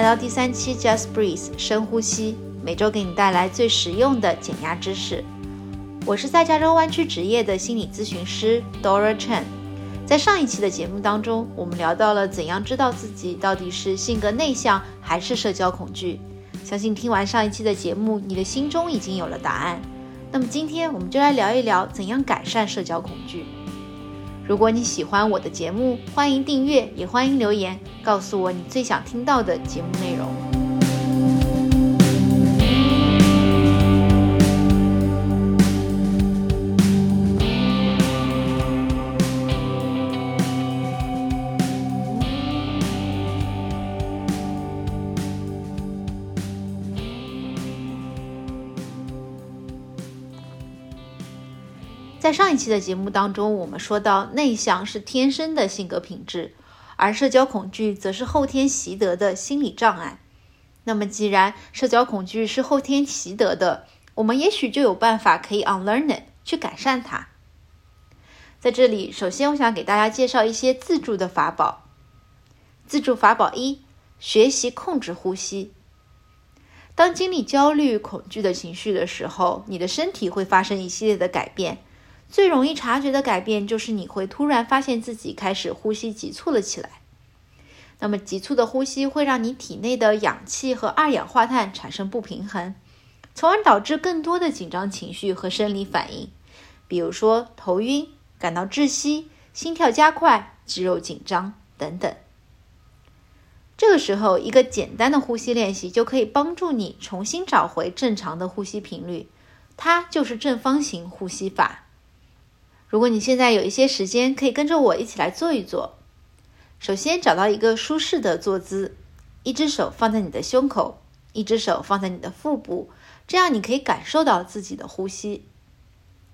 来到第三期 Just Breathe 深呼吸，每周给你带来最实用的减压知识。我是在加州湾区职业的心理咨询师 Dora Chen。在上一期的节目当中，我们聊到了怎样知道自己到底是性格内向还是社交恐惧。相信听完上一期的节目，你的心中已经有了答案。那么今天我们就来聊一聊怎样改善社交恐惧。如果你喜欢我的节目，欢迎订阅，也欢迎留言告诉我你最想听到的节目内容。在上一期的节目当中，我们说到内向是天生的性格品质，而社交恐惧则是后天习得的心理障碍。那么，既然社交恐惧是后天习得的，我们也许就有办法可以 unlearn it 去改善它。在这里，首先我想给大家介绍一些自助的法宝。自助法宝一：学习控制呼吸。当经历焦虑、恐惧的情绪的时候，你的身体会发生一系列的改变。最容易察觉的改变就是你会突然发现自己开始呼吸急促了起来。那么急促的呼吸会让你体内的氧气和二氧化碳产生不平衡，从而导致更多的紧张情绪和生理反应，比如说头晕、感到窒息、心跳加快、肌肉紧张等等。这个时候，一个简单的呼吸练习就可以帮助你重新找回正常的呼吸频率，它就是正方形呼吸法。如果你现在有一些时间，可以跟着我一起来做一做。首先，找到一个舒适的坐姿，一只手放在你的胸口，一只手放在你的腹部，这样你可以感受到自己的呼吸。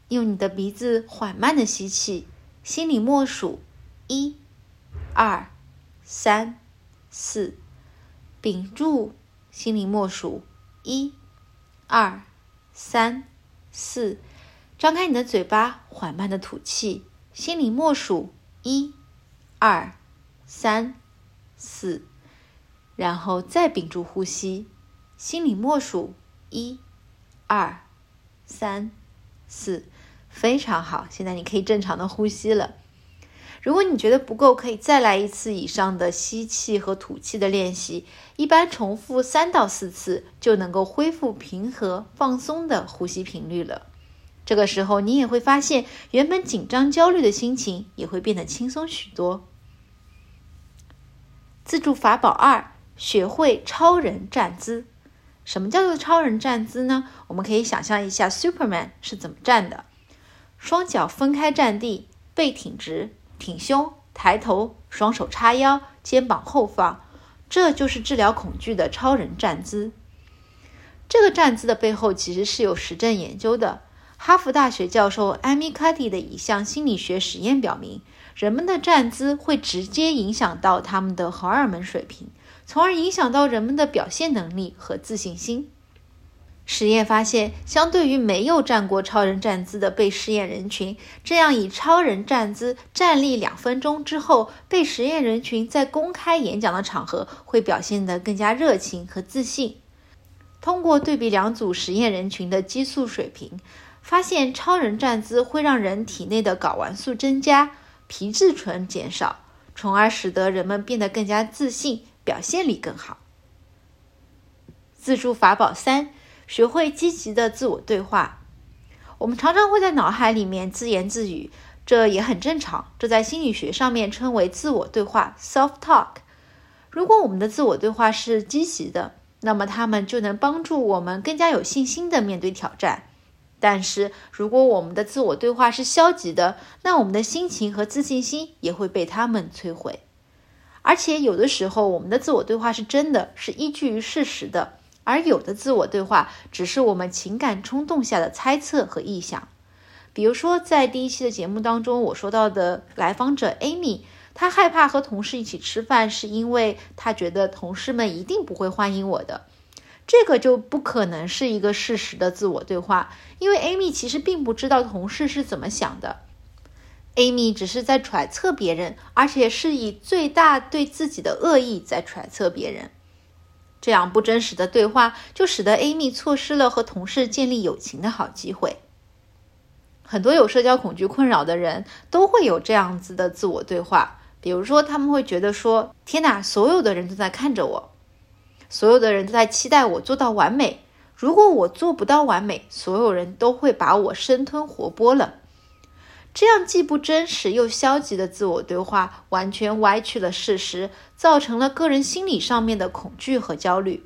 用你的鼻子缓慢的吸气，心里默数一、二、三、四，屏住，心里默数一、二、三、四。张开你的嘴巴，缓慢的吐气，心里默数一、二、三、四，然后再屏住呼吸，心里默数一、二、三、四，非常好。现在你可以正常的呼吸了。如果你觉得不够，可以再来一次以上的吸气和吐气的练习，一般重复三到四次就能够恢复平和放松的呼吸频率了。这个时候，你也会发现，原本紧张、焦虑的心情也会变得轻松许多。自助法宝二：学会超人站姿。什么叫做超人站姿呢？我们可以想象一下，Superman 是怎么站的：双脚分开站地，背挺直，挺胸，抬头，双手叉腰，肩膀后放，这就是治疗恐惧的超人站姿。这个站姿的背后其实是有实证研究的。哈佛大学教授艾米卡蒂的一项心理学实验表明，人们的站姿会直接影响到他们的荷尔蒙水平，从而影响到人们的表现能力和自信心。实验发现，相对于没有站过超人站姿的被试验人群，这样以超人站姿站立两分钟之后，被实验人群在公开演讲的场合会表现得更加热情和自信。通过对比两组实验人群的激素水平。发现超人站姿会让人体内的睾丸素增加，皮质醇减少，从而使得人们变得更加自信，表现力更好。自助法宝三：学会积极的自我对话。我们常常会在脑海里面自言自语，这也很正常。这在心理学上面称为自我对话 （self-talk）。如果我们的自我对话是积极的，那么他们就能帮助我们更加有信心的面对挑战。但是如果我们的自我对话是消极的，那我们的心情和自信心也会被他们摧毁。而且有的时候，我们的自我对话是真的，是依据于事实的；而有的自我对话只是我们情感冲动下的猜测和臆想。比如说，在第一期的节目当中，我说到的来访者 Amy，她害怕和同事一起吃饭，是因为她觉得同事们一定不会欢迎我的。这个就不可能是一个事实的自我对话，因为 Amy 其实并不知道同事是怎么想的，Amy 只是在揣测别人，而且是以最大对自己的恶意在揣测别人。这样不真实的对话就使得 Amy 错失了和同事建立友情的好机会。很多有社交恐惧困扰的人都会有这样子的自我对话，比如说他们会觉得说：“天哪，所有的人都在看着我，所有的人都在期待我做到完美。如果我做不到完美，所有人都会把我生吞活剥了。”这样既不真实又消极的自我对话，完全歪曲了事实，造成了个人心理上面的恐惧和焦虑。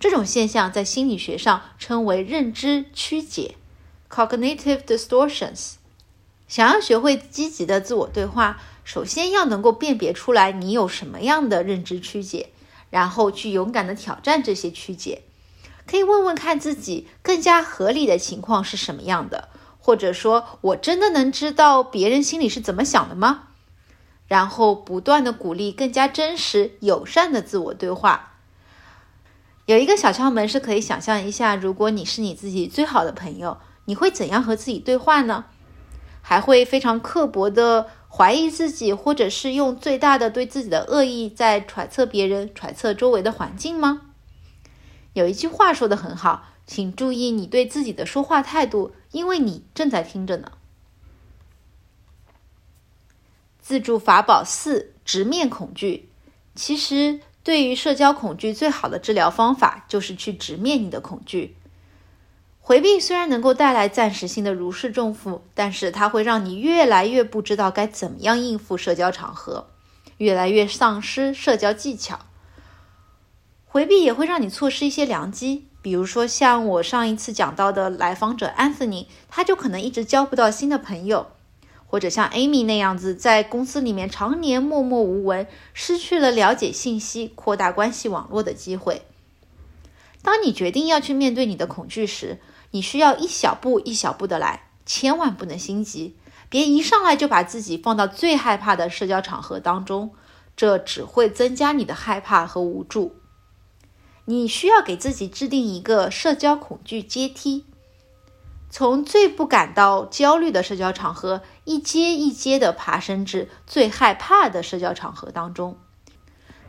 这种现象在心理学上称为认知曲解 （cognitive distortions）。想要学会积极的自我对话，首先要能够辨别出来你有什么样的认知曲解，然后去勇敢的挑战这些曲解。可以问问看自己更加合理的情况是什么样的。或者说，我真的能知道别人心里是怎么想的吗？然后不断的鼓励更加真实、友善的自我对话。有一个小窍门是可以想象一下，如果你是你自己最好的朋友，你会怎样和自己对话呢？还会非常刻薄的怀疑自己，或者是用最大的对自己的恶意在揣测别人、揣测周围的环境吗？有一句话说的很好。请注意你对自己的说话态度，因为你正在听着呢。自助法宝四：直面恐惧。其实，对于社交恐惧，最好的治疗方法就是去直面你的恐惧。回避虽然能够带来暂时性的如释重负，但是它会让你越来越不知道该怎么样应付社交场合，越来越丧失社交技巧。回避也会让你错失一些良机。比如说，像我上一次讲到的来访者 Anthony，他就可能一直交不到新的朋友；或者像 Amy 那样子，在公司里面常年默默无闻，失去了了解信息、扩大关系网络的机会。当你决定要去面对你的恐惧时，你需要一小步一小步的来，千万不能心急，别一上来就把自己放到最害怕的社交场合当中，这只会增加你的害怕和无助。你需要给自己制定一个社交恐惧阶梯，从最不感到焦虑的社交场合一阶一阶的爬升至最害怕的社交场合当中。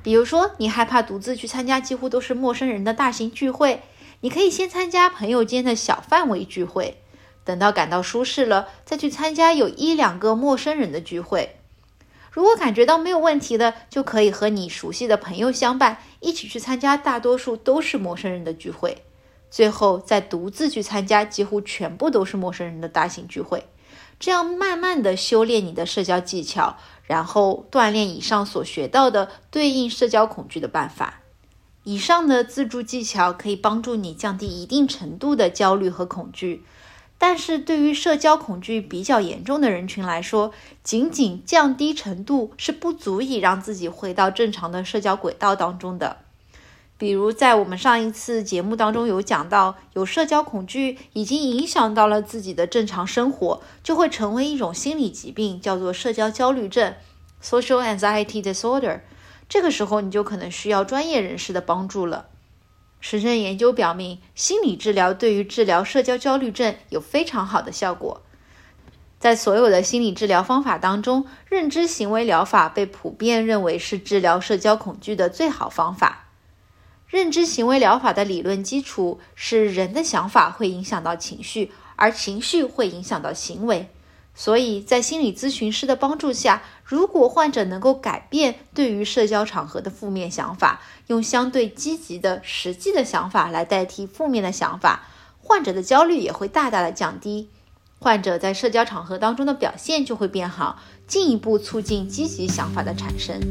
比如说，你害怕独自去参加几乎都是陌生人的大型聚会，你可以先参加朋友间的小范围聚会，等到感到舒适了，再去参加有一两个陌生人的聚会。如果感觉到没有问题的，就可以和你熟悉的朋友相伴，一起去参加大多数都是陌生人的聚会，最后再独自去参加几乎全部都是陌生人的大型聚会，这样慢慢的修炼你的社交技巧，然后锻炼以上所学到的对应社交恐惧的办法。以上的自助技巧可以帮助你降低一定程度的焦虑和恐惧。但是对于社交恐惧比较严重的人群来说，仅仅降低程度是不足以让自己回到正常的社交轨道当中的。比如，在我们上一次节目当中有讲到，有社交恐惧已经影响到了自己的正常生活，就会成为一种心理疾病，叫做社交焦虑症 （Social Anxiety Disorder）。这个时候，你就可能需要专业人士的帮助了。实证研究表明，心理治疗对于治疗社交焦虑症有非常好的效果。在所有的心理治疗方法当中，认知行为疗法被普遍认为是治疗社交恐惧的最好方法。认知行为疗法的理论基础是人的想法会影响到情绪，而情绪会影响到行为。所以在心理咨询师的帮助下，如果患者能够改变对于社交场合的负面想法，用相对积极的实际的想法来代替负面的想法，患者的焦虑也会大大的降低，患者在社交场合当中的表现就会变好，进一步促进积极想法的产生。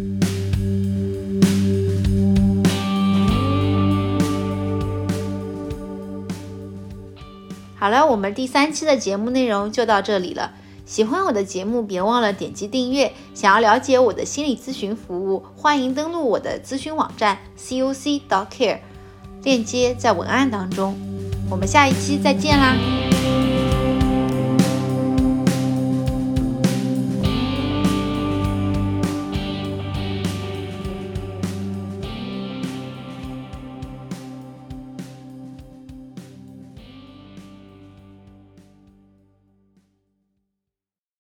好了，我们第三期的节目内容就到这里了。喜欢我的节目，别忘了点击订阅。想要了解我的心理咨询服务，欢迎登录我的咨询网站 C O C Docare，链接在文案当中。我们下一期再见啦！